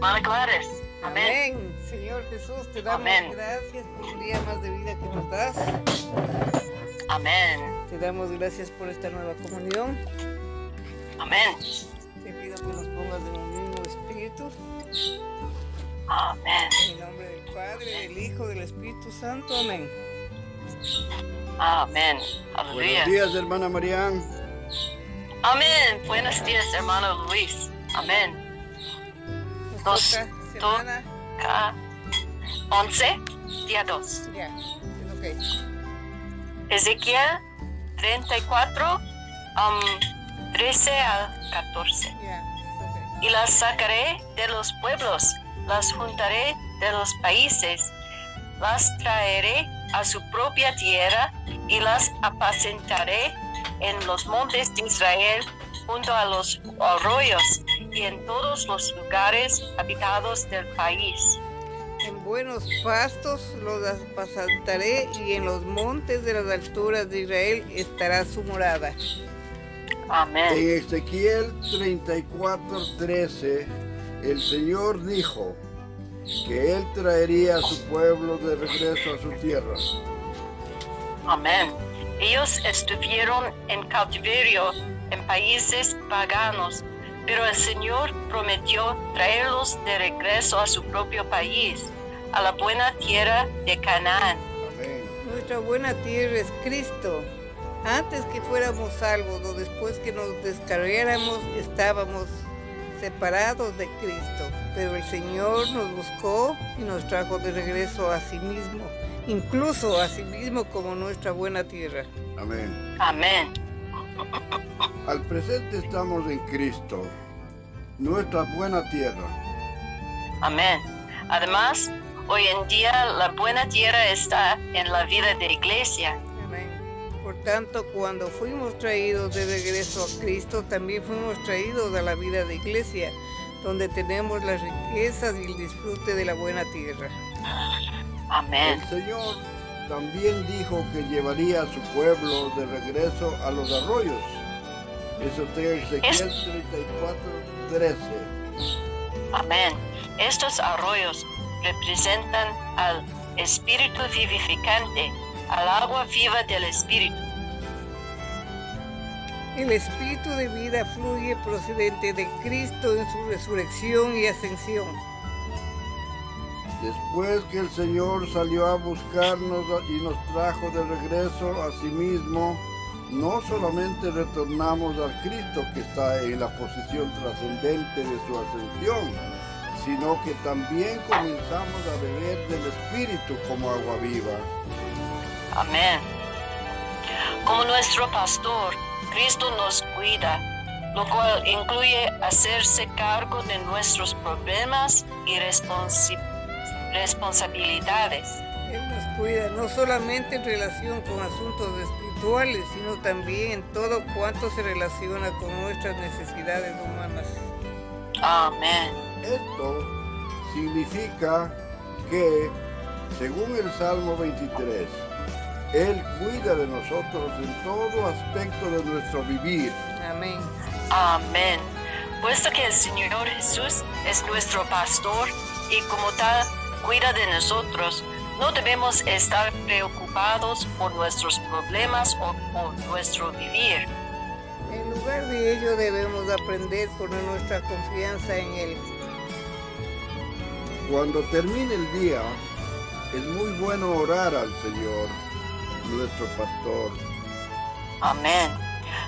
Amén. Amén. Señor Jesús, te damos Amén. gracias por un día más de vida que nos das. Amén. Te damos gracias por esta nueva comunión. Amén. Te pido que nos pongas en un mismo espíritu. Amén. En el nombre del Padre, del Hijo, del Espíritu Santo. Amén. Amén. Buenos Aleluya. días, hermana Marián. Amén. Buenos días, hermano Luis. Amén. Dos. Acá, 11, día 2. Ya, es ok. Ezequiel 34, um, 13 al 14. Ya, es ok. Y las sacaré de los pueblos, las juntaré de los países, las traeré a su propia tierra y las apacentaré en los montes de Israel junto a los arroyos y en todos los lugares habitados del país. En buenos pastos los apacentaré y en los montes de las alturas de Israel estará su morada. Amén. En Ezequiel 34, 13, el Señor dijo que Él traería a su pueblo de regreso a su tierra. Amén. Ellos estuvieron en cautiverio en países paganos, pero el Señor prometió traerlos de regreso a su propio país, a la buena tierra de Canaán. Amén. Nuestra buena tierra es Cristo. Antes que fuéramos salvos o después que nos descarriáramos, estábamos separados de Cristo. Pero el Señor nos buscó y nos trajo de regreso a sí mismo, incluso a sí mismo como nuestra buena tierra. Amén. Amén. Al presente estamos en Cristo, nuestra buena tierra. Amén. Además, hoy en día la buena tierra está en la vida de iglesia. Amén. Por tanto, cuando fuimos traídos de regreso a Cristo, también fuimos traídos a la vida de iglesia, donde tenemos las riquezas y el disfrute de la buena tierra. Amén. El Señor también dijo que llevaría a su pueblo de regreso a los arroyos. Eso está en Ezequiel 34, 13. Amén. Estos arroyos representan al espíritu vivificante, al agua viva del espíritu. El espíritu de vida fluye procedente de Cristo en su resurrección y ascensión. Después que el Señor salió a buscarnos y nos trajo de regreso a sí mismo, no solamente retornamos al Cristo que está en la posición trascendente de su ascensión, sino que también comenzamos a beber del Espíritu como agua viva. Amén. Como nuestro pastor, Cristo nos cuida, lo cual incluye hacerse cargo de nuestros problemas y responsi- responsabilidades. Él nos cuida no solamente en relación con asuntos espirituales, sino también en todo cuanto se relaciona con nuestras necesidades humanas. Amén. Esto significa que, según el Salmo 23, Él cuida de nosotros en todo aspecto de nuestro vivir. Amén. Amén. Puesto que el Señor Jesús es nuestro pastor y como tal cuida de nosotros, no debemos estar preocupados por nuestros problemas o por nuestro vivir. En lugar de ello debemos aprender a poner nuestra confianza en Él. Cuando termine el día, es muy bueno orar al Señor, nuestro pastor. Amén.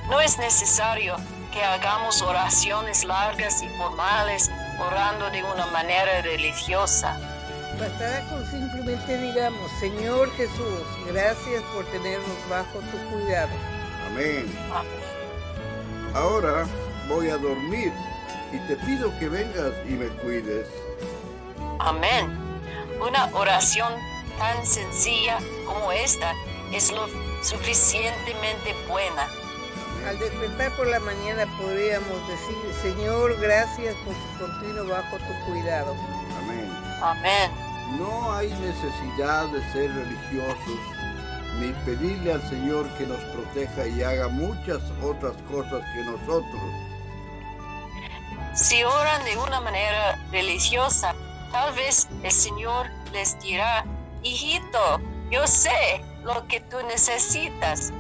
No es necesario que hagamos oraciones largas y formales orando de una manera religiosa. Bastará con simplemente digamos, Señor Jesús, gracias por tenernos bajo tu cuidado. Amén. Ahora voy a dormir y te pido que vengas y me cuides. Amén. Una oración tan sencilla como esta es lo suficientemente buena. Al despertar por la mañana podríamos decir, Señor, gracias por tu continuo bajo tu cuidado. Amén. Amén. No hay necesidad de ser religiosos ni pedirle al Señor que nos proteja y haga muchas otras cosas que nosotros. Si oran de una manera religiosa, tal vez el Señor les dirá, hijito, yo sé lo que tú necesitas.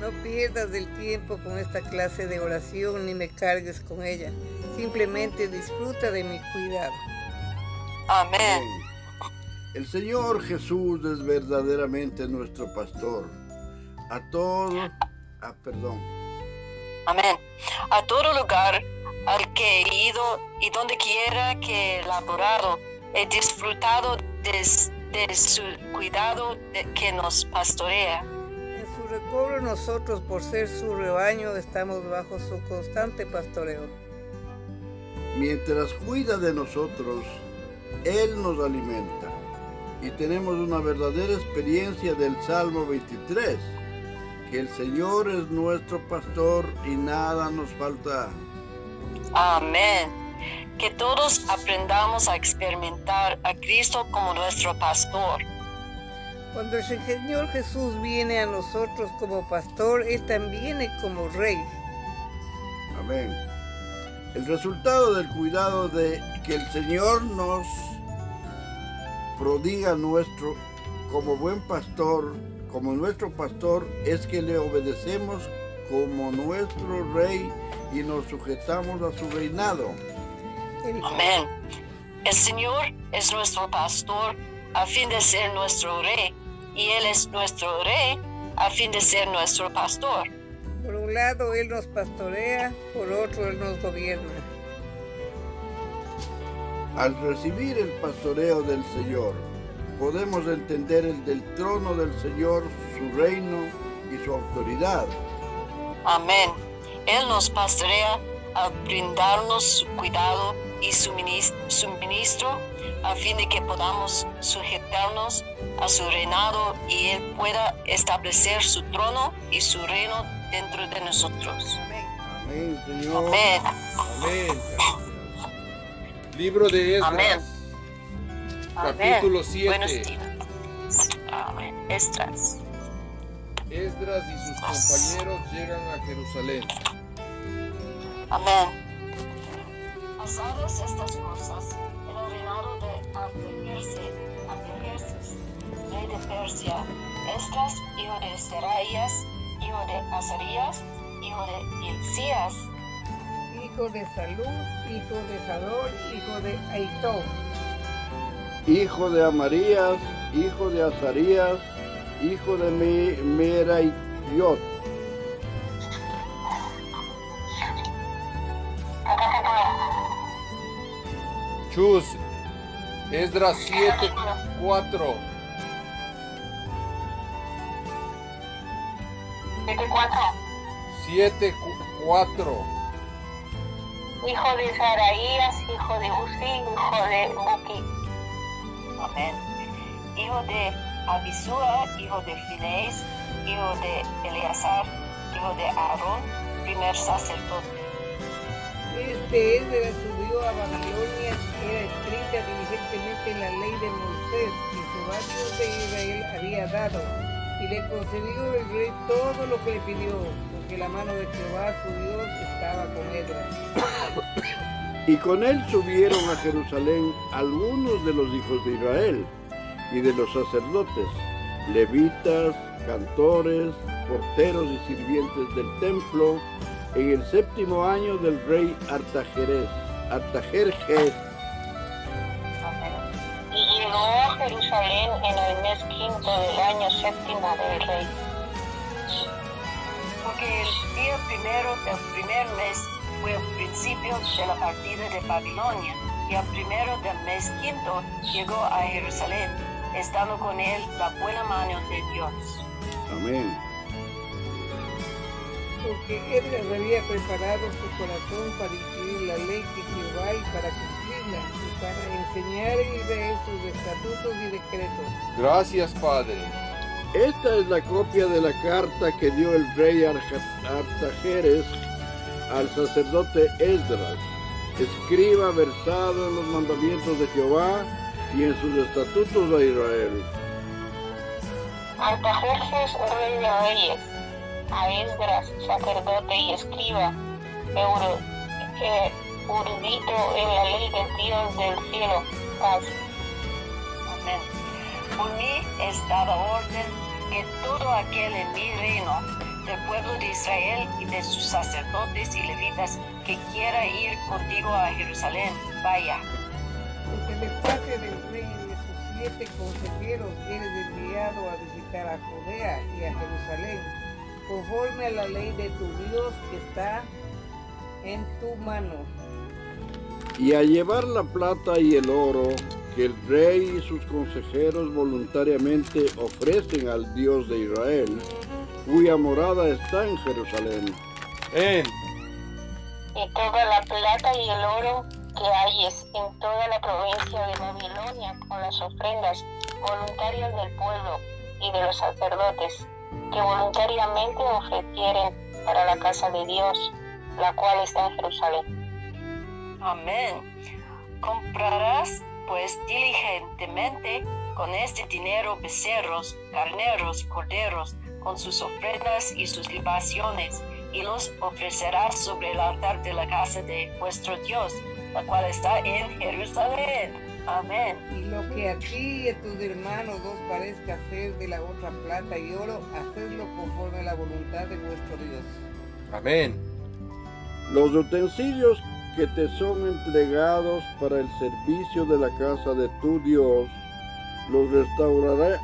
No pierdas el tiempo con esta clase de oración ni me cargues con ella. Simplemente disfruta de mi cuidado. Amén. El Señor Jesús es verdaderamente nuestro pastor. A todo, ah, perdón. Amén. A todo lugar al que he ido y donde quiera que he laborado, he disfrutado de, su cuidado que nos pastorea. En su recobro nosotros, por ser su rebaño, estamos bajo su constante pastoreo. Mientras cuida de nosotros, Él nos alimenta. Y tenemos una verdadera experiencia del Salmo 23, que el Señor es nuestro pastor y nada nos falta. Amén. Que todos aprendamos a experimentar a Cristo como nuestro pastor. Cuando el Señor Jesús viene a nosotros como pastor, Él también viene como rey. Amén. El resultado del cuidado de que el Señor nos prodiga nuestro como buen pastor, como nuestro pastor, es que le obedecemos como nuestro rey y nos sujetamos a su reinado. Amén. El Señor es nuestro pastor a fin de ser nuestro rey y Él es nuestro rey a fin de ser nuestro pastor. Por un lado Él nos pastorea, por otro Él nos gobierna. Al recibir el pastoreo del Señor, podemos entender el del trono del Señor, su reino y su autoridad. Amén. Él nos pastorea a brindarnos su cuidado y suministro a fin de que podamos sujetarnos a su reinado y Él pueda establecer su trono y su reino dentro de nosotros. Amén, Señor. Amén. Amén. Libro de Esdras, Amén. capítulo Buenos 7. días. Amén. Esdras. Esdras y sus compañeros llegan a Jerusalén. Amén. Pasadas estas cosas, en el reinado de Artajerjes, rey de Persia, Esdras, hijo de Seraías, hijo de Azarías, hijo de Hilcías, Hijo de Salud, hijo de Sador, hijo de Aitó. Hijo de Amarías, hijo de Azarías, hijo de Me- Meraiot, Chus, Esdras 7, 4. 7, 4. Hijo de Saraías, hijo de Uzi, hijo de Buki, Amén. Hijo de Abisúa, hijo de Finees, hijo de Eleazar, hijo de Aarón, primer sacerdote. Este Esdras subió a Babilonia, era escrita diligentemente en la ley de Moisés, que Jehová Dios de Israel había dado, y le concedió el rey todo lo que le pidió, porque la mano de Jehová su Dios estaba con Esdras. y con él subieron a Jerusalén algunos de los hijos de Israel y de los sacerdotes, levitas, cantores, porteros y sirvientes del templo, en el séptimo año del rey Artajerjes. Artajerjes. Y llegó a Jerusalén en el mes quinto del año séptimo del rey. Porque el día primero del primer mes fue el principio de la partida de Babilonia, y al primero del mes quinto llegó a Jerusalén, estando con él la buena mano de Dios. Amén. Porque Esdras había preparado su corazón para escribir la ley de Jehová y para cumplirla, y para enseñar en Israel sus estatutos y decretos. Gracias, Padre. Esta es la copia de la carta que dio el rey Artajeres al sacerdote Esdras, escriba versado en los mandamientos de Jehová y en sus estatutos a Israel. Artajerjes, rey de reyes, a Esdras, sacerdote y escriba, Euro, eh, en la ley del Dios del cielo. Paz. Por mí es dada orden que todo aquel en mi reino, del pueblo de Israel y de sus sacerdotes y levitas, que quiera ir contigo a Jerusalén, vaya. Porque de parte del rey y de sus siete consejeros eres enviado a visitar a Judea y a Jerusalén, conforme a la ley de tu Dios que está en tu mano. y a llevar la plata y el oro que el rey y sus consejeros voluntariamente ofrecen al Dios de Israel, cuya morada está en Jerusalén. Amén. y toda la plata y el oro que hayes en toda la provincia de Babilonia con las ofrendas voluntarias del pueblo y de los sacerdotes que voluntariamente ofrecieren para la casa de Dios, la cual está en Jerusalén. Amén. Comprarás pues diligentemente con este dinero becerros, carneros y corderos, con sus ofrendas y sus libaciones, y los ofrecerás sobre el altar de la casa de vuestro Dios, la cual está en Jerusalén. Amén. Y lo que a ti y a tus hermanos os parezca hacer de la otra plata y oro, hacedlo conforme a la voluntad de vuestro Dios. Amén. Los utensilios que te son entregados para el servicio de la casa de tu Dios, los restaurará,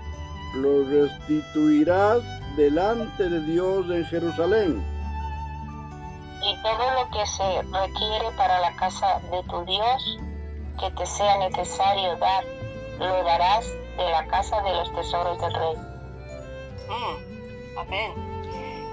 los restituirás delante de Dios en Jerusalén. Y todo lo que se requiere para la casa de tu Dios, que te sea necesario dar, lo darás de la casa de los tesoros del rey. Mm, Amén.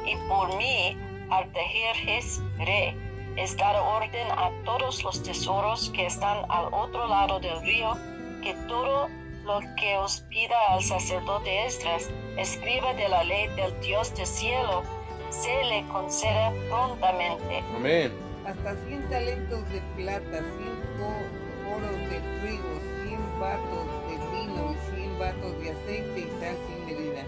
Y por mí, Artajerjes Re, es dar orden a todos los tesoros que están al otro lado del río, que todo lo que os pida al sacerdote Esdras, escriba de la ley del Dios del cielo, se le conceda prontamente. Amén. Hasta 100 talentos de plata, 100 coros de trigo, 100 vatos de vino y 100 vatos de aceite y sal sin medida.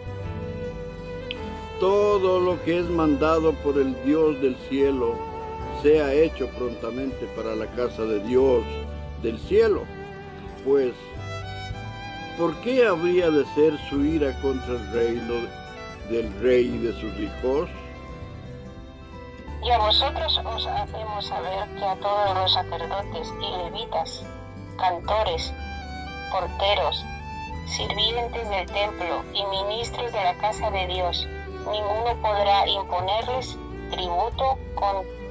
Todo lo que es mandado por el Dios del cielo sea hecho prontamente para la casa de Dios del cielo. Pues, ¿por qué habría de ser su ira contra el reino del rey y de sus hijos? Y a vosotros os hacemos saber que a todos los sacerdotes y levitas, cantores, porteros, sirvientes del templo y ministros de la casa de Dios, ninguno podrá imponerles tributo,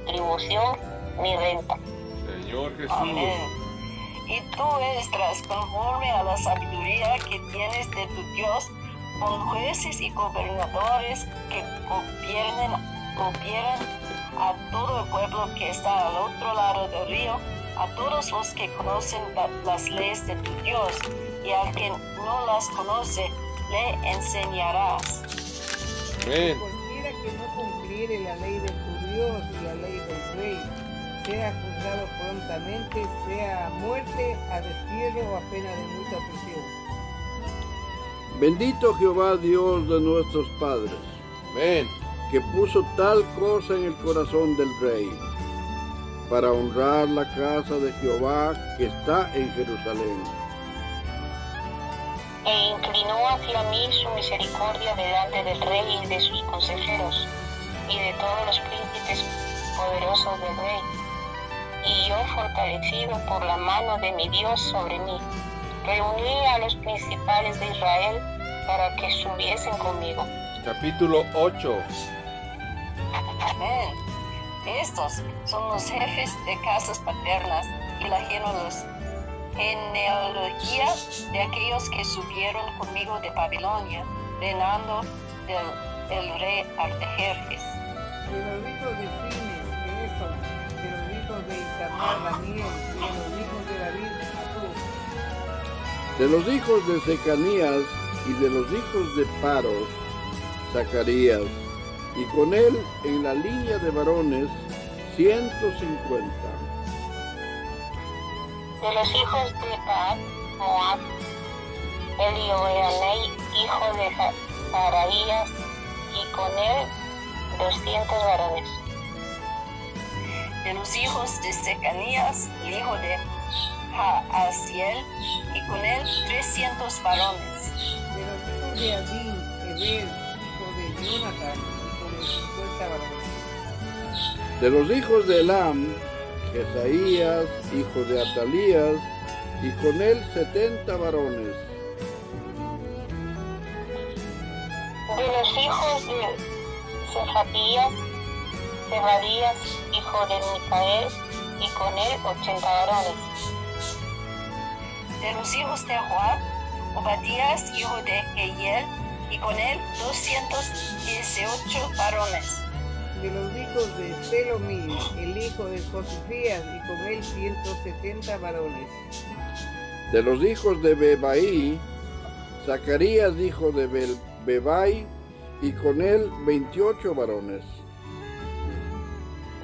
contribución ni renta. Señor Jesús. Amén. Y tú estás conforme a la sabiduría que tienes de tu Dios, con jueces y gobernadores que gobiernen, gobiernan a todo el pueblo que está al otro lado del río, a todos los que conocen la- las leyes de tu Dios, y al que no las conoce, le enseñarás. Amén. Cualquiera que no cumpliere la ley de tu Dios y la ley rey, sea juzgado prontamente, sea a muerte, a destierro o a pena de mucha prisión. Bendito Jehová Dios de nuestros padres, Amén. que puso tal cosa en el corazón del rey, para honrar la casa de Jehová que está en Jerusalén. E inclinó hacia mí su misericordia delante del rey y de sus consejeros, y de todos los príncipes poderosos del rey. Y yo, fortalecido por la mano de mi Dios sobre mí, reuní a los principales de Israel para que subiesen conmigo. Capítulo 8. Amén. Estos son los jefes de casas paternas y la genealogía de aquellos que subieron conmigo de Babilonia, reinando del el rey Artajerjes. Hijos de Isabel, Daniel, y de los hijos de David, Jesús. De los hijos de Secanías y de los hijos de Paros, Zacarías, y con él en la línea de varones 150. De los hijos de Paat, Moab, Elioenai, hijo de Saraías, y con él doscientos varones. De los hijos de Secanías, el hijo de Jaasiel, y con él trescientos varones. De los hijos de Adín, Eber, hijo de Jonathan, y con él cincuenta varones. De los hijos de Elam, Jesaías, hijo de Atalías, y con él setenta varones. De los hijos de Cefatías, Zebadías, hijo de Micael, y con él ochenta varones. De los hijos de Joab, Obadías, hijo de Jehiel, y con él doscientos dieciocho varones. De los hijos de Selomí, el hijo de Josefías, y con él ciento setenta varones. De los hijos de Bebaí, Zacarías, hijo de Bebai, y con él veintiocho varones.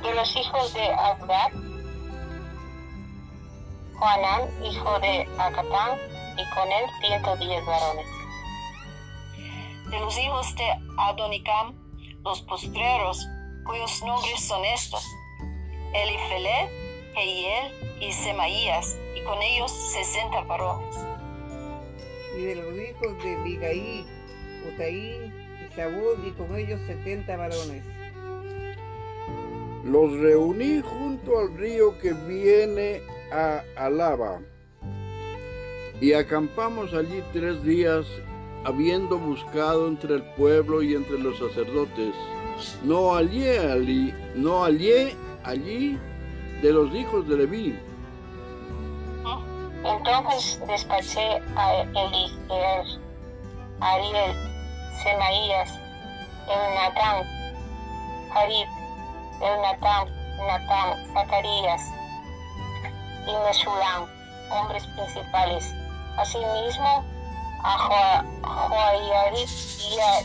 De los hijos de Abdad, Juanán, hijo de Acatán, y con él ciento diez varones. De los hijos de Adonicam, los postreros, cuyos nombres son estos: Elifelet, Jehiel y Semaías, y con ellos sesenta varones. Y de los hijos de Bigaí, Utaí y Sabud, y con ellos setenta varones. Los reuní junto al río que viene a Alaba. Y acampamos allí tres días, habiendo buscado entre el pueblo y entre los sacerdotes. No hallé allí, no hallé allí de los hijos de Leví. Entonces despaché a Eligeer, Ariel, Semaías, Elnatán, Harib, Elnatán, Natán, Zacarías y Mesulam, hombres principales. Asimismo, a Joa- Joiarib y a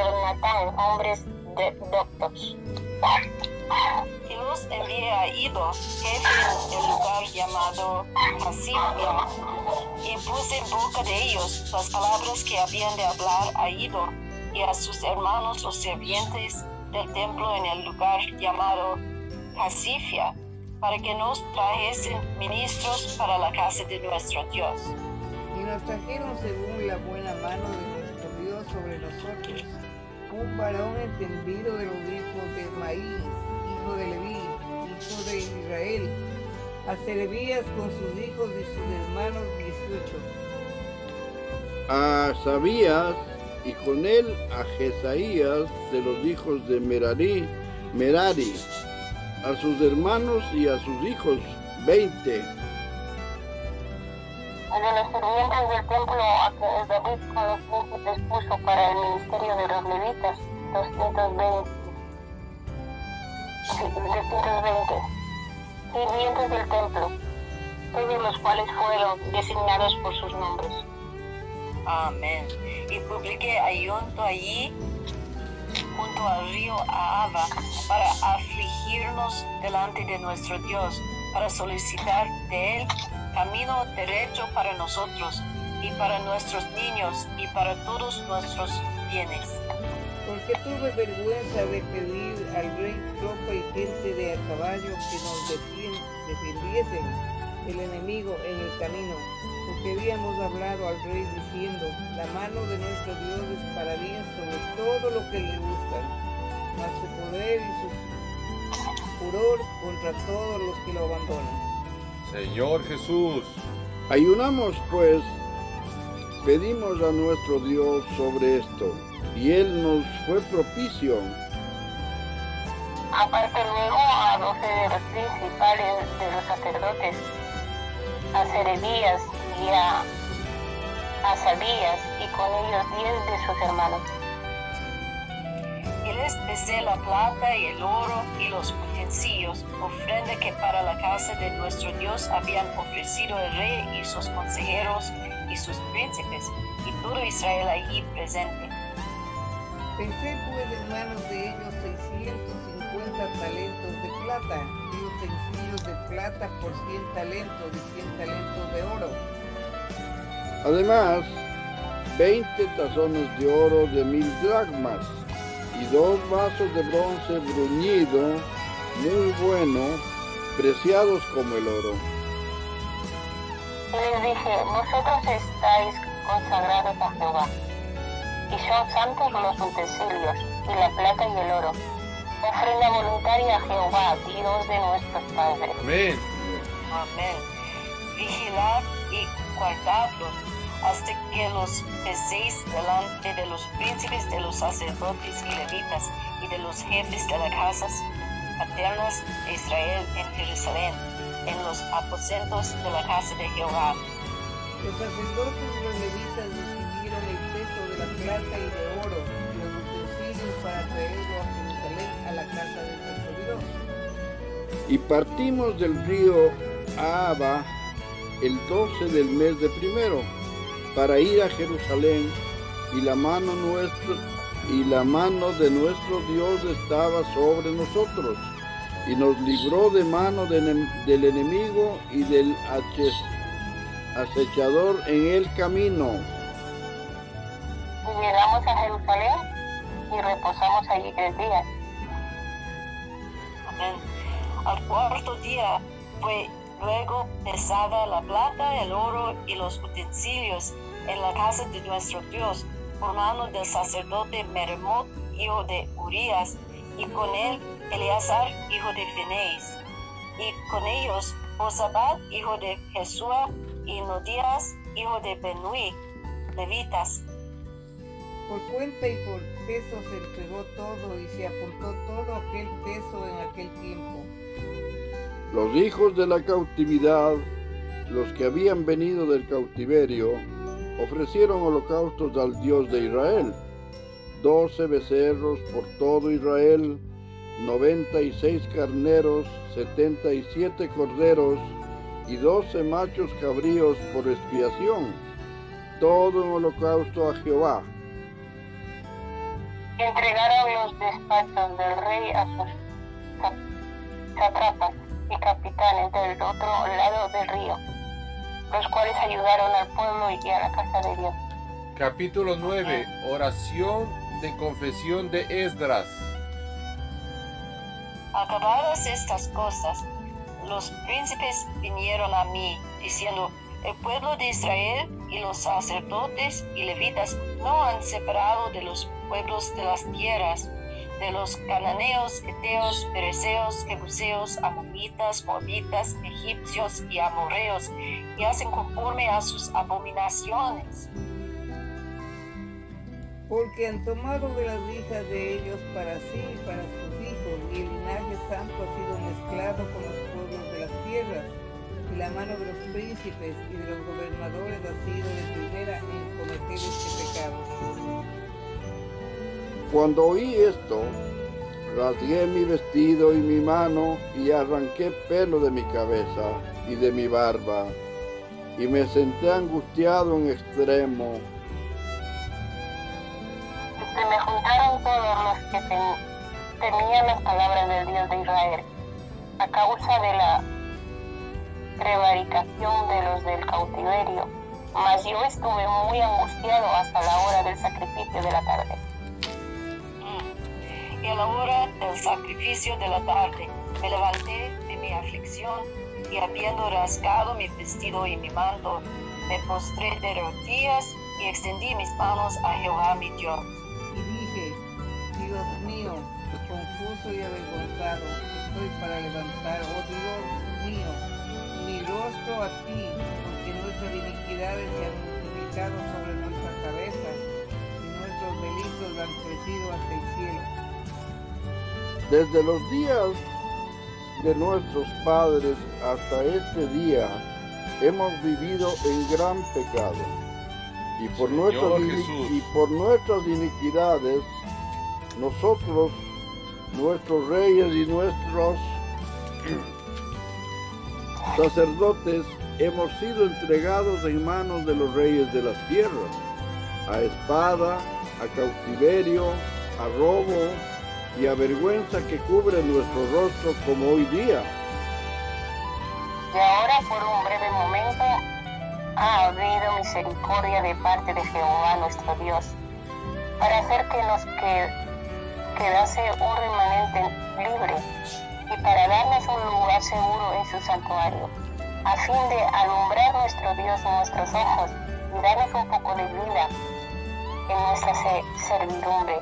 Elnatán, hombres de doctos. Y los envié a Ido, jefe del lugar llamado Hasibia, y puse en boca de ellos las palabras que habían de hablar a Ido y a sus hermanos los sirvientes del templo en el lugar llamado Hasifia, para que nos trajesen ministros para la casa de nuestro Dios. Y nos trajeron según la buena mano de nuestro Dios sobre nosotros, un varón entendido de los hijos de Maíz, hijo de Leví, hijo de Israel, a Serebías con sus hijos y sus hermanos dieciocho. a Sabías y con él a Jesaías de los hijos de Merari, Merari, a sus hermanos y a sus hijos veinte. de los sirvientes del templo a que David con los príncipes puso para el ministerio de los levitas, 220. sí, 220. Sirvientes del templo, todos los cuales fueron designados por sus nombres. Amén. Y publiqué ayunto allí, junto al río Ahava, para afligirnos delante de nuestro Dios, para solicitar de Él camino derecho para nosotros y para nuestros niños y para todos nuestros bienes. Porque tuve vergüenza de pedir al rey tropa y gente de a caballo que nos defien- defendiesen del enemigo en el camino, porque habíamos hablado al rey diciendo, la mano de nuestro Dios es para bien sobre todo lo que le gusta, mas su poder y su furor contra todos los que lo abandonan. Señor Jesús, Ayunamos pues, pedimos a nuestro Dios sobre esto, y Él nos fue propicio. Aparte luego a doce de los principales de los sacerdotes, a Serebías y a Asabías, y con ellos diez de sus hermanos. Y les pesé la plata y el oro y los utensilios, ofrenda que para la casa de nuestro Dios habían ofrecido el rey y sus consejeros y sus príncipes, y todo Israel allí presente. Pensé pues en manos de ellos 650 talentos de plata y utensilios de plata por 100 talentos y 100 talentos de oro. Además, veinte tazones de oro de mil dracmas, y dos vasos de bronce bruñido muy bueno, preciados como el oro. Y les dije, vosotros estáis consagrados a Jehová, y son santos los utensilios, y la plata y el oro, ofrenda voluntaria a Jehová, Dios de nuestros padres. Amén. Amén. Vigilad y guardadlos hasta que los peséis delante de los príncipes de los sacerdotes y levitas y de los jefes de las casas paternas de Israel en Jerusalén, en los aposentos de la casa de Jehová. Los sacerdotes y los levitas recibieron el peso de la plata y de oro y los utensilios para traerlo a Jerusalén a la casa de nuestro Dios. Y partimos del río Ahaba el 12 del mes de primero para ir a Jerusalén y la mano nuestra y la mano de nuestro Dios estaba sobre nosotros y nos libró de mano de del enemigo y del acechador en el camino. Y llegamos a Jerusalén y reposamos allí tres días. Amén. Al cuarto día fue luego pesada la plata, el oro y los utensilios en la casa de nuestro Dios por mano del sacerdote Meremot, hijo de Urías, y con él Eleazar, hijo de Fineis, y con ellos Josabad, hijo de Jesúa, y Nodías, hijo de Benui, levitas. Por cuenta y por peso se entregó todo y se apuntó todo aquel peso en aquel tiempo. Los hijos de la cautividad, los que habían venido del cautiverio, ofrecieron holocaustos al Dios de Israel. Doce becerros por todo Israel, noventa y seis carneros, setenta y siete corderos y doce machos cabríos por expiación. Todo en holocausto a Jehová. Entregaron los despachos del rey a sus sátrapas y capitanes del otro lado del río, los cuales ayudaron al pueblo y a la casa de Dios. Capítulo 9. Oración de confesión de Esdras. Acabadas estas cosas, los príncipes vinieron a mí, diciendo, el pueblo de Israel y los sacerdotes y levitas no han separado de los pueblos de las tierras, de los cananeos, eteos, pereceos, jebuseos, amonitas, moabitas, egipcios y amorreos, y hacen conforme a sus abominaciones. Porque han tomado de las hijas de ellos para sí y para sus hijos, y el linaje santo ha sido mezclado con los pueblos de las tierras, y la mano de los príncipes y de los gobernadores ha sido de primera en cometer este pecado. Cuando oí esto, rasgué mi vestido y mi mano y arranqué pelo de mi cabeza y de mi barba, y me senté angustiado en extremo. Se me juntaron todos los que tem- temían las palabras del Dios de Israel, a causa de la prevaricación de los del cautiverio. Mas yo estuve muy angustiado hasta la hora del sacrificio de la tarde. Y a la hora del sacrificio de la tarde me levanté de mi aflicción y habiendo rasgado mi vestido y mi manto, me postré de rodillas y extendí mis manos a Jehová mi Dios. Y dije, Dios mío, confuso y avergonzado, estoy para levantar, oh Dios mío, mi rostro a ti, porque nuestras iniquidades se han multiplicado sobre nuestras cabezas y nuestros delitos han crecido hasta el cielo. Desde los días de nuestros padres hasta este día hemos vivido en gran pecado. Y por, nuestras, y por nuestras iniquidades, nosotros, nuestros reyes y nuestros sacerdotes, hemos sido entregados en manos de los reyes de las tierras, a espada, a cautiverio, a robo y a vergüenza que cubre nuestro rostro como hoy día. Y ahora por un breve momento ha habido misericordia de parte de Jehová nuestro Dios, para hacer que nos que- quedase un remanente libre y para darnos un lugar seguro en su santuario, a fin de alumbrar nuestro Dios en nuestros ojos y darnos un poco de vida en nuestra se- servidumbre.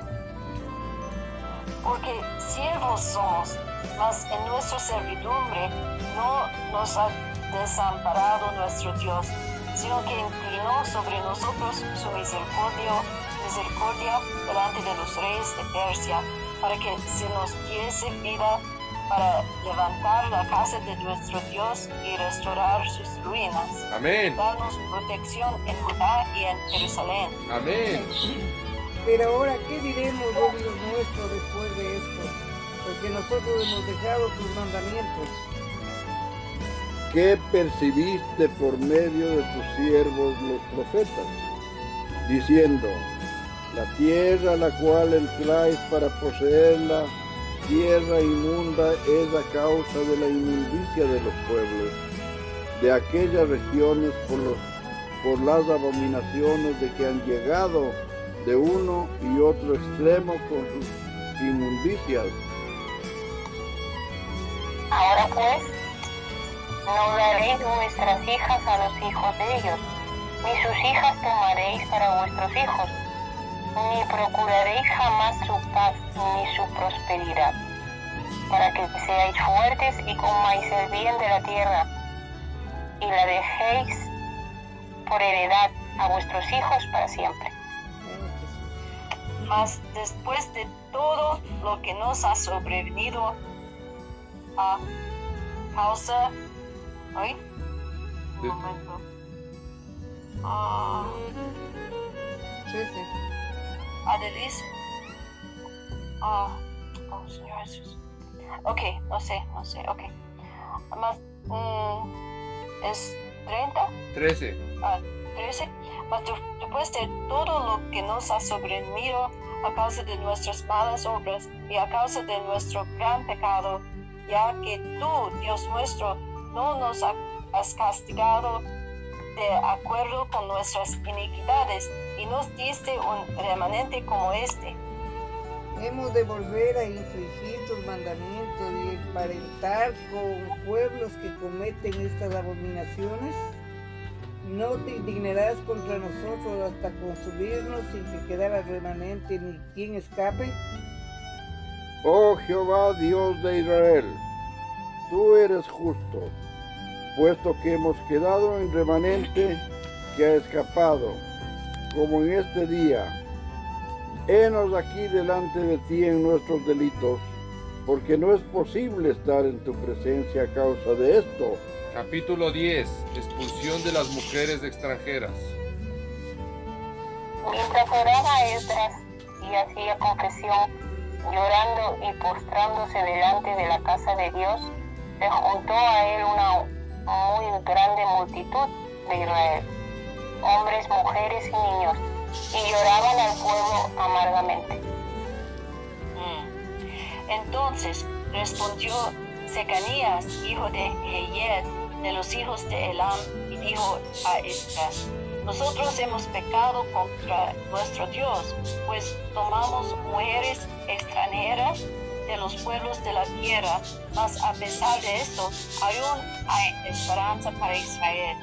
Porque siervos somos, mas en nuestra servidumbre no nos ha desamparado nuestro Dios, sino que inclinó sobre nosotros su misericordia, misericordia delante de los reyes de Persia, para que se nos diese vida para levantar la casa de nuestro Dios y restaurar sus ruinas, Amén. darnos protección en Judá y en Jerusalén. Amén. Pero ahora, ¿qué diremos, oh Dios nuestro, después de esto? Porque nosotros hemos dejado tus mandamientos. ¿Qué percibiste por medio de tus siervos los profetas? Diciendo, la tierra a la cual entráis para poseerla, tierra inmunda es a causa de la inmundicia de los pueblos, de aquellas regiones por, las abominaciones de que han llegado de uno y otro extremo con sus inmundicias. Ahora pues, no daréis vuestras hijas a los hijos de ellos, ni sus hijas tomaréis para vuestros hijos, ni procuraréis jamás su paz ni su prosperidad, para que seáis fuertes y comáis el bien de la tierra, y la dejéis por heredad a vuestros hijos para siempre. Mas después de todo lo que nos ha sobrevenido a causa... ¿Ay? Un De- momento. Ah, Trece. Adelis. Ah, oh, Señor Jesús. Ok, no sé, no sé, ok. Más, mm, es 30, 13. ah, 13. Mas de- después de todo lo que nos ha sobrevenido a causa de nuestras malas obras y a causa de nuestro gran pecado, ya que tú, Dios nuestro, no nos ha- has castigado de acuerdo con nuestras iniquidades y nos diste un remanente como este. Hemos de volver a infringir tus mandamientos y emparentar con pueblos que cometen estas abominaciones. No te indignarás contra nosotros hasta consumirnos sin que quedara remanente ni quien escape. Oh Jehová Dios de Israel, tú eres justo, puesto que hemos quedado en remanente que ha escapado, como en este día. Henos aquí delante de ti en nuestros delitos, porque no es posible estar en tu presencia a causa de esto. Capítulo 10. Expulsión de las mujeres extranjeras. Mientras oraba Esdras y hacía confesión, llorando y postrándose delante de la casa de Dios, se juntó a él una muy grande multitud de Israel, hombres, mujeres y niños, y lloraban al pueblo amargamente. Mm. Entonces respondió Secanías, hijo de Jehiel, de los hijos de Elam, y dijo a Esdras, nosotros hemos pecado contra nuestro Dios, pues tomamos mujeres extranjeras de los pueblos de la tierra, mas a pesar de esto, aún hay esperanza para Israel.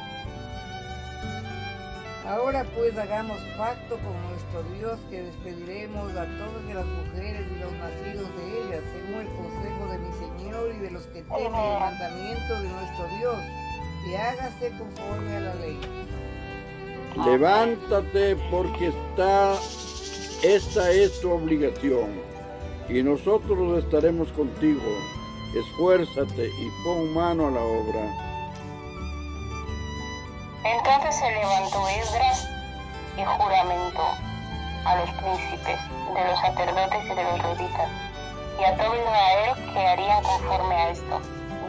Ahora pues hagamos pacto con nuestro Dios que despediremos a todas las mujeres y los nacidos de ellas, según el y de los que temen el mandamiento de nuestro Dios, y hágase conforme a la ley. Levántate porque está, esta es tu obligación, y nosotros estaremos contigo. Esfuérzate y pon mano a la obra. Entonces se levantó Esdras y juramentó a los príncipes de los sacerdotes y de los levitas y a todo Israel que harían conforme a esto.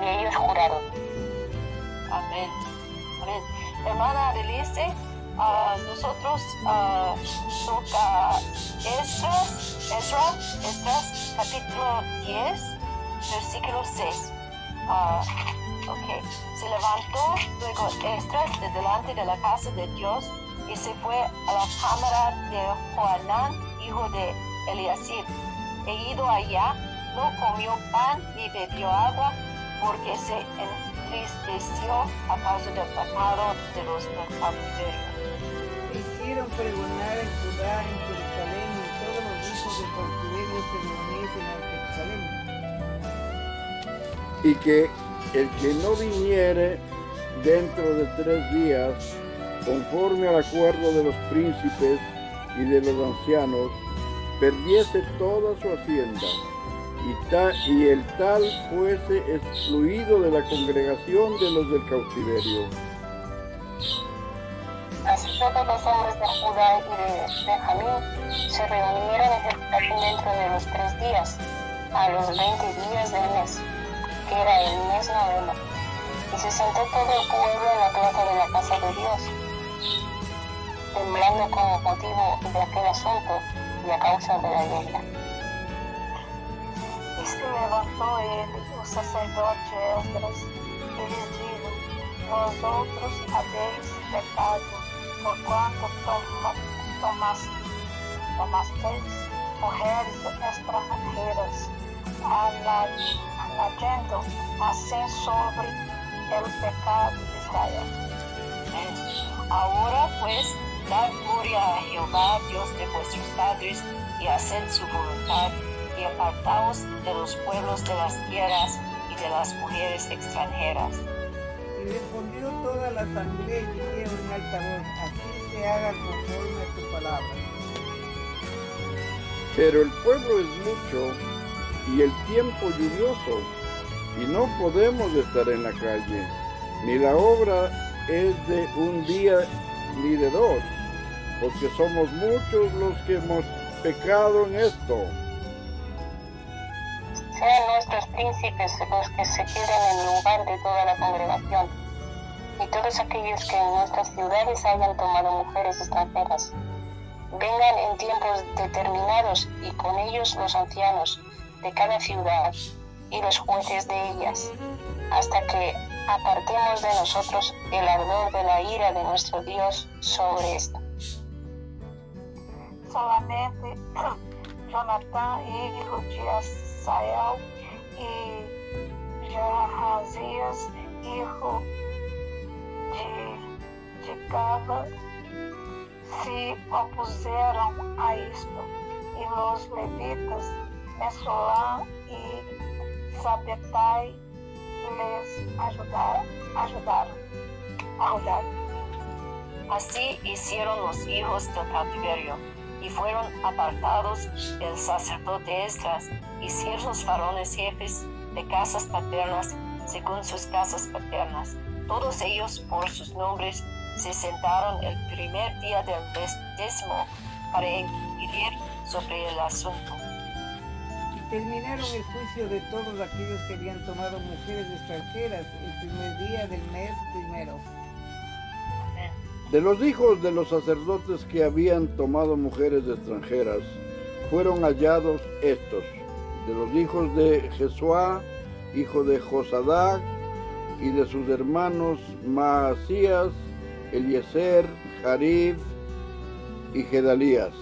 Y ellos juraron. Amén. Amén. Hermana Adelice, a nosotros ah, toca Esdras, Esdra, Esdras, capítulo 10, versículo 6. Ah, ok. Se levantó luego Esdras de delante de la casa de Dios y se fue a la cámara de Joanán, hijo de Eliasib. E ido allá, no comió pan ni bebió agua porque se entristeció a causa del pecado de los del cautiverio. Hicieron pregonar en Judá, en Jerusalén, y todos los hijos del cautiverio se reuniesen en Jerusalén. y que el que no viniere dentro de tres días, conforme al acuerdo de los príncipes y de los ancianos, perdiese toda su hacienda, y, ta- y el tal fuese excluido de la congregación de los del cautiverio. Así todos los hombres de Judá y de Benjamín se reunieron en Jerusalén dentro de los tres días, a los veinte días del mes, que era el mes noveno. Y se sentó todo el pueblo en la plaza de la casa de Dios, temblando con motivo de aquel asunto y a. E se levantou ele, o sacerdote Esdras, e lhes dijo, vós outros haveis pecado, porquanto toma, tomas, tomasteis mulheres estrangeiras, ala- alayendo assim sobre el pecado de Israel. Ahora pues, dad gloria a Jehová, Dios de vuestros padres, y haced su voluntad, y apartaos de los pueblos de las tierras y de las mujeres extranjeras. Y respondió toda la asamblea y dijeron en alta voz, así se haga conforme a tu palabra. Pero el pueblo es mucho y el tiempo lluvioso, y no podemos estar en la calle, ni la obra es de un día ni de dos, porque somos muchos los que hemos pecado en esto. Sean nuestros príncipes los que se queden en lugar de toda la congregación, y todos aquellos que en nuestras ciudades hayan tomado mujeres extranjeras. Vengan en tiempos determinados y con ellos los ancianos de cada ciudad y los jueces de ellas, hasta que apartemos de nosotros el ardor de la ira de nuestro Dios sobre esto. Solamente Jonatán, hijo de Asael, e Jahazias, hijo de, de Gaba, se opuseram a isto, e os levitas, Mesolã e Sabetai, les ajudaram. ajudaram. ajudaram. Así hicieron los hijos del cautiverio, y fueron apartados el sacerdote Esdras y ciertos varones jefes de casas paternas según sus casas paternas. Todos ellos por sus nombres se sentaron el primer día del mes décimo para inquirir sobre el asunto. Y terminaron el juicio de todos aquellos que habían tomado mujeres extranjeras el primer día del mes primero. De los hijos de los sacerdotes que habían tomado mujeres extranjeras, fueron hallados estos, de los hijos de Jesuá, hijo de Josadac, y de sus hermanos Maasías, Eliezer, Jarib y Gedalías.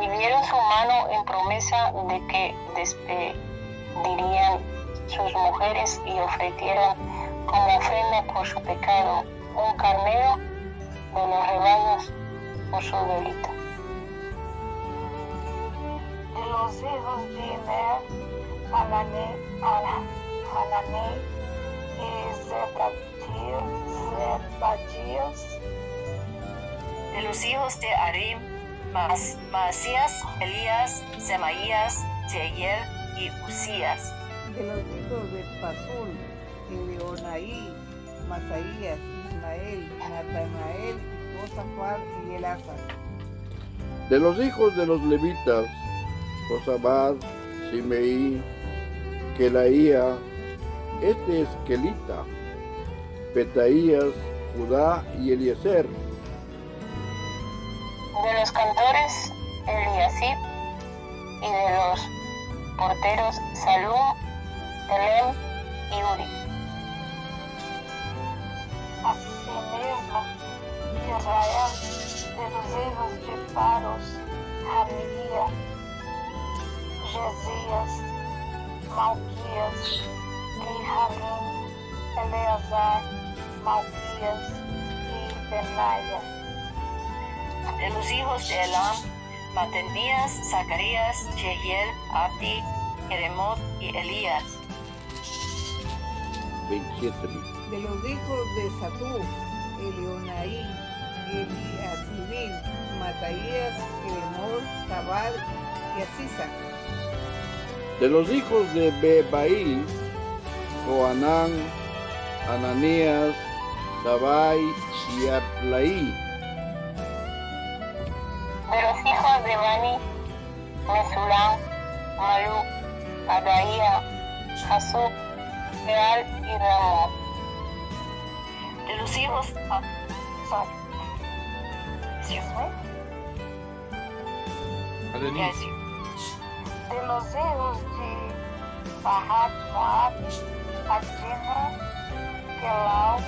y dieron su mano en promesa de que despedirían sus mujeres y ofrecieran como ofrenda por su pecado un carnero de los rebaños por su delito. de los hijos de Imer, Hanane, Ana- Hanani y Zebadías, De los hijos de Arim, Mas- Maasías, Elías, Semaías, Jeiel y Usías. De los hijos de Pasul, Eleonaí, Masaías, Ismael, Natanael, Josafat y Elazar. De los hijos de los levitas, Josabad, Simeí, Kelaía, este es Kelita, Petaías, Judá y Eliezer. De los cantores, Eliasib, y de los porteros, Salum, Telem y Uri. Israel, de los hijos de Paros, Hamia, Jesias, Malquias, Mijalim, Eleazar, Malquias y Benaya. De los hijos de Elam, Matanías, Zacarías, Jehiel, Abdi, Jeremot y Elías. 27 mil. De los hijos de Satú, Elionaí, Eliasibim, Mataías, Jeremot, Tabal y Asisa. De los hijos de Bebaí, Joanán, Ananías, Sabai y. De los hijos de Bani, Mesulam, Maluk, Adaía, Jasub, Real y Ramón. De los hijos ah, Adenis, yes, De los hijos de Bahat Moab, Adina, Kelau,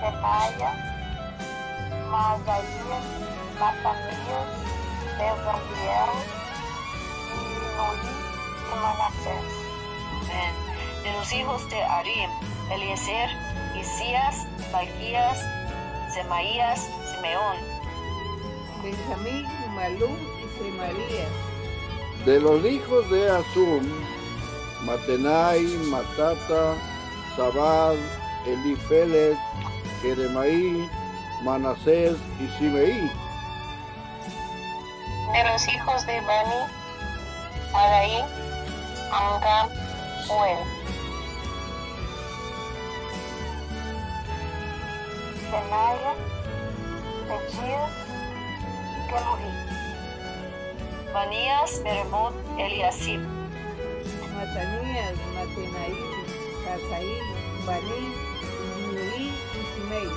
Benaya, Maasaías, Matanias, Bezaliel y y Manassés. Amén. De los hijos de Arim, Eliezer, Isías, Malquías, Semaías, Simeón. Benjamín, Malú y Semarías. De los hijos de Azum, Matenai, Matata, Sabad, Elifelet, Jeremaí, Manasés y Simeí. De los hijos de Bani, Madaí, Amram, Uel. Benaya, Echias, Keluhi. Manías, Meremot, Eliasib. Matanías, Matenaí, Casaí, Baní, Nuí y Simei.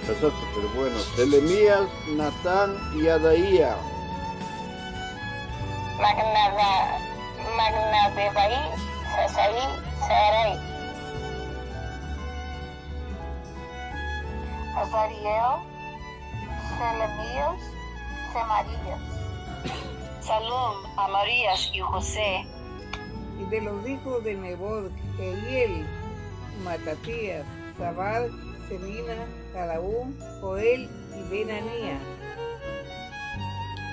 Empezaste, pero bueno. Selemías, Natán y Adaía. Magnada, Magnadebaí, Sasaí, Sarai. Azariel, Selemías, Semarías. Salom, Amarías y José. Y de los hijos de Nebod, Eliel, Matatías, Zabad, Semina, Calaú, Joel y Benanía.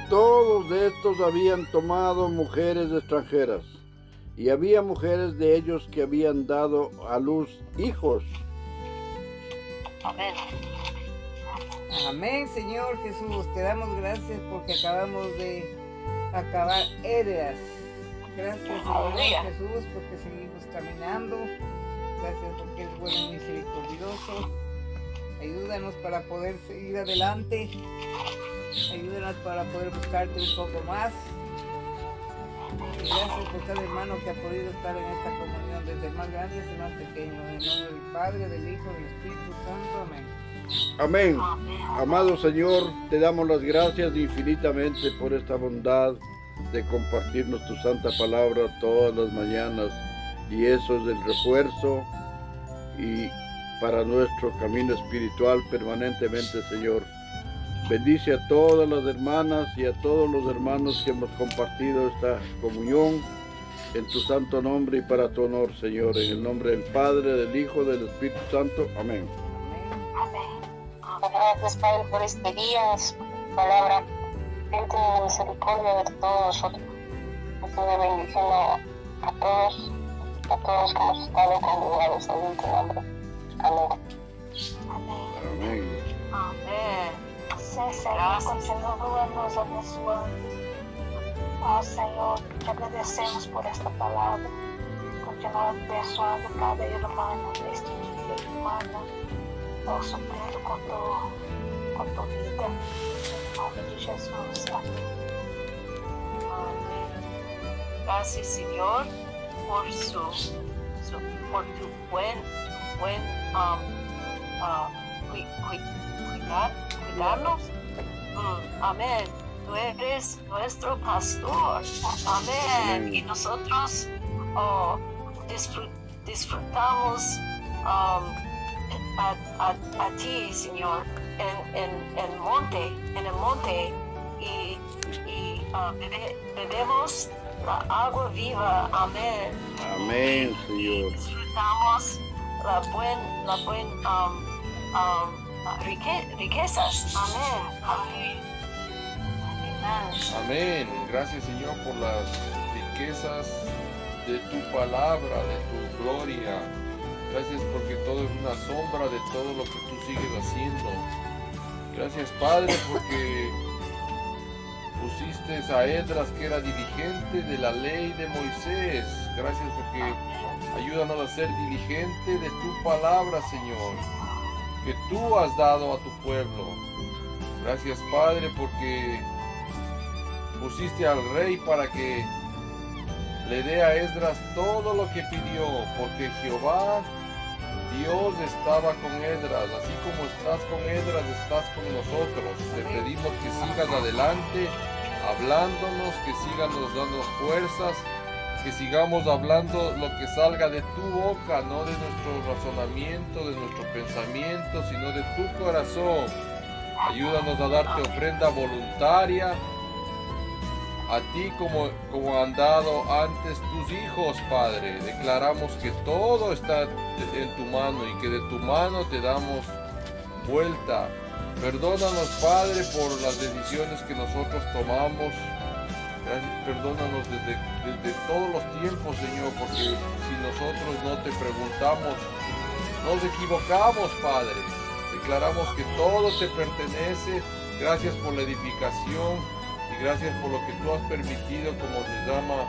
Todos de estos habían tomado mujeres extranjeras, y había mujeres de ellos que habían dado a luz hijos. Amén. Amén, Señor Jesús. Te damos gracias porque acabamos de acabar Eras. Gracias, Señor. Jesús, porque seguimos caminando. Gracias porque eres bueno y misericordioso. Ayúdanos para poder seguir adelante. Ayúdanos para poder buscarte un poco más. Y gracias por cada hermano que ha podido estar en esta comunión, desde el más grande hasta el más pequeño. En el nombre del Padre, del Hijo y del Espíritu Santo. Amén. Amén. Amado Señor, te damos las gracias infinitamente por esta bondad de compartirnos tu santa palabra todas las mañanas. Y eso es el refuerzo y para nuestro camino espiritual permanentemente, Señor. Bendice a todas las hermanas y a todos los hermanos que hemos compartido esta comunión en tu santo nombre y para tu honor, Señor. En el nombre del Padre, del Hijo, del Espíritu Santo. Amén. Gracias, Padre, por este día, su palabra. Ten tu misericordia de todos nosotros. Te bendición a, a todos, a todos que hemos estado congregados en tu nombre. Amén. Amén. Amén. Señor, continúa. Oh, Senhor, te agradecemos por esta palavra. Continua abençoando cada irmã neste dia, irmã. Oh, suprindo com tu, com tu vida. Em nome de. Amém. Amén. Gracias, Señor, por su, su- por tu buen, tu buen um, uh, cui- cui- cuidar, cuidarnos. Mm, amén. Tú eres nuestro pastor. Amén. Amén. Y nosotros oh, disfrut- disfrutamos um, a, a- a ti, Señor, en, en el monte, en el monte y, y ah, bebe- bebemos la agua viva. Amén. Amén, Señor. Disfrutamos la buen, la buen, um, um, rique- riquezas. Amén. Amén. Amén. Gracias Señor por las riquezas de tu palabra, de tu gloria. Gracias porque todo es una sombra de todo lo que tú sigues haciendo. Gracias Padre porque pusiste a Edras que era dirigente de la ley de Moisés. Gracias porque ayúdanos a ser diligente de tu palabra Señor, que tú has dado a tu pueblo. Gracias Padre porque pusiste al rey para que le dé a Esdras todo lo que pidió, porque Jehová Dios estaba con Esdras, así como estás con Esdras, estás con nosotros. Te pedimos que sigas adelante, hablándonos, que sigas dando fuerzas, que sigamos hablando lo que salga de tu boca, no de nuestro razonamiento, de nuestro pensamiento, sino de tu corazón. Ayúdanos a darte ofrenda voluntaria a ti como, como han dado antes tus hijos, Padre. Declaramos que todo está en tu mano y que de tu mano te damos vuelta. Perdónanos, Padre, por las decisiones que nosotros tomamos. Perdónanos desde, desde todos los tiempos, Señor, porque si nosotros no te preguntamos, nos equivocamos, Padre. Declaramos que todo te pertenece. Gracias por la edificación y gracias por lo que tú has permitido, como se llama,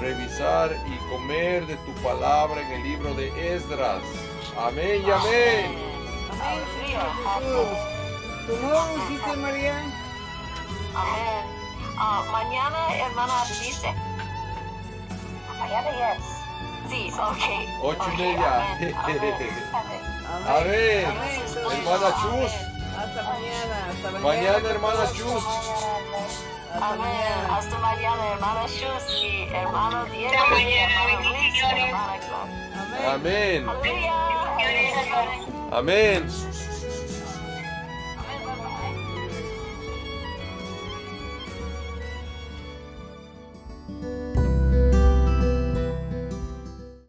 revisar y comer de tu palabra en el libro de Esdras. Amén y amén. Amén, Señor. ¿Cómo hiciste, María? Amén. Ah, mañana, hermana, dice. Mañana yes. Sí, ok. Ocho y media. amén, amén. Amén. Amén. Hermana Chus. Hasta mañana. Hasta mañana. Mañana, hermana Chus. Hasta Amén. mañana. Hasta mañana, hermana Shus y hermano Diego y hermano Luis hermana. Amén. Amén. Amén.